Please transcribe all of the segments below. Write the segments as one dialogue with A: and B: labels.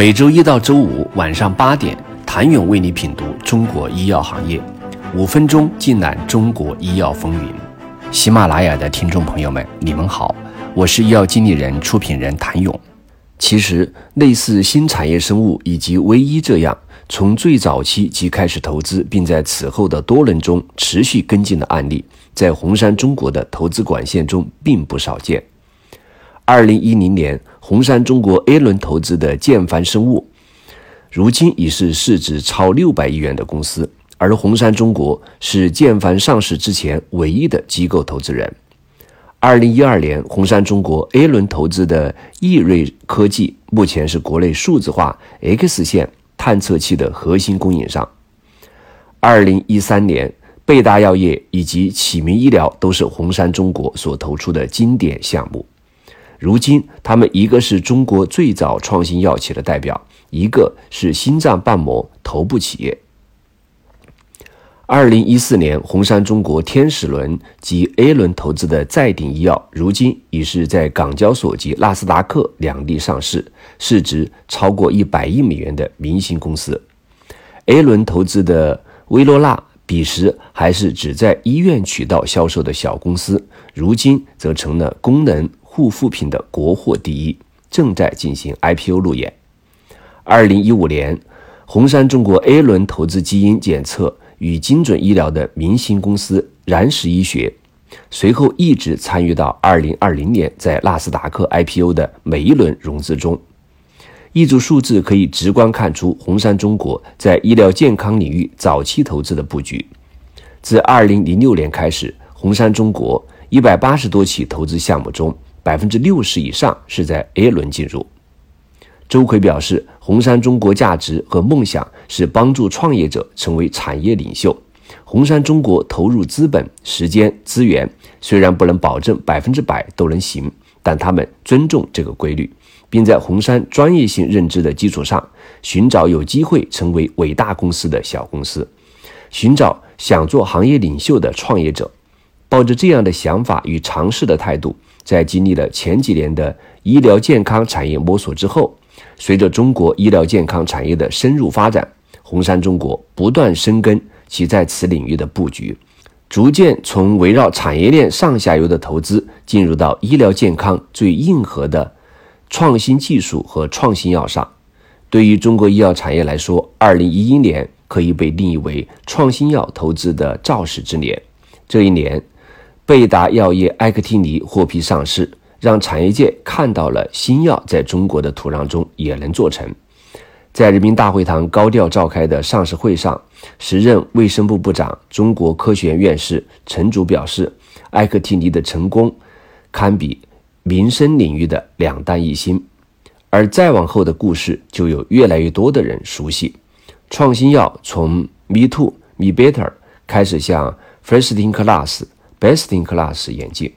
A: 每周一到周五晚上八点，谭勇为你品读中国医药行业，五分钟尽览中国医药风云。喜马拉雅的听众朋友们，你们好，我是医药经理人、出品人谭勇。其实，类似新产业生物以及微医这样，从最早期即开始投资，并在此后的多轮中持续跟进的案例，在红杉中国的投资管线中并不少见。二零一零年，红杉中国 A 轮投资的建帆生物，如今已是市值超六百亿元的公司，而红杉中国是建帆上市之前唯一的机构投资人。二零一二年，红杉中国 A 轮投资的易瑞科技，目前是国内数字化 X 线探测器的核心供应商。二零一三年，贝达药业以及启明医疗都是红杉中国所投出的经典项目。如今，他们一个是中国最早创新药企的代表，一个是心脏瓣膜头部企业。二零一四年，红杉中国天使轮及 A 轮投资的再鼎医药，如今已是在港交所及纳斯达克两地上市，市值超过一百亿美元的明星公司。A 轮投资的威诺纳，彼时还是只在医院渠道销售的小公司，如今则成了功能。护肤品的国货第一正在进行 IPO 路演。二零一五年，红杉中国 A 轮投资基因检测与精准医疗的明星公司燃石医学，随后一直参与到二零二零年在纳斯达克 IPO 的每一轮融资中。一组数字可以直观看出红杉中国在医疗健康领域早期投资的布局。自二零零六年开始，红杉中国一百八十多起投资项目中。百分之六十以上是在 A 轮进入。周奎表示，红杉中国价值和梦想是帮助创业者成为产业领袖。红杉中国投入资本、时间、资源，虽然不能保证百分之百都能行，但他们尊重这个规律，并在红杉专业性认知的基础上，寻找有机会成为伟大公司的小公司，寻找想做行业领袖的创业者。抱着这样的想法与尝试的态度。在经历了前几年的医疗健康产业摸索之后，随着中国医疗健康产业的深入发展，红杉中国不断深耕其在此领域的布局，逐渐从围绕产业链上下游的投资，进入到医疗健康最硬核的创新技术和创新药上。对于中国医药产业来说，二零一一年可以被定义为创新药投资的肇始之年。这一年。贝达药业埃克替尼获批上市，让产业界看到了新药在中国的土壤中也能做成。在人民大会堂高调召开的上市会上，时任卫生部部长、中国科学院院士陈竺表示，埃克替尼的成功堪比民生领域的两弹一星。而再往后的故事，就有越来越多的人熟悉。创新药从 Me Too、Me Better 开始向 First in Class。Best in class 眼镜，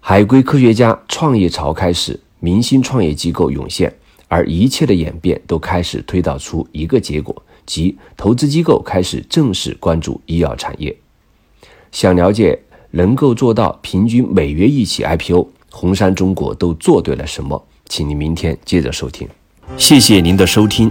A: 海归科学家创业潮开始，明星创业机构涌现，而一切的演变都开始推导出一个结果，即投资机构开始正式关注医药产业。想了解能够做到平均每月一起 IPO，红杉中国都做对了什么？请您明天接着收听。谢谢您的收听。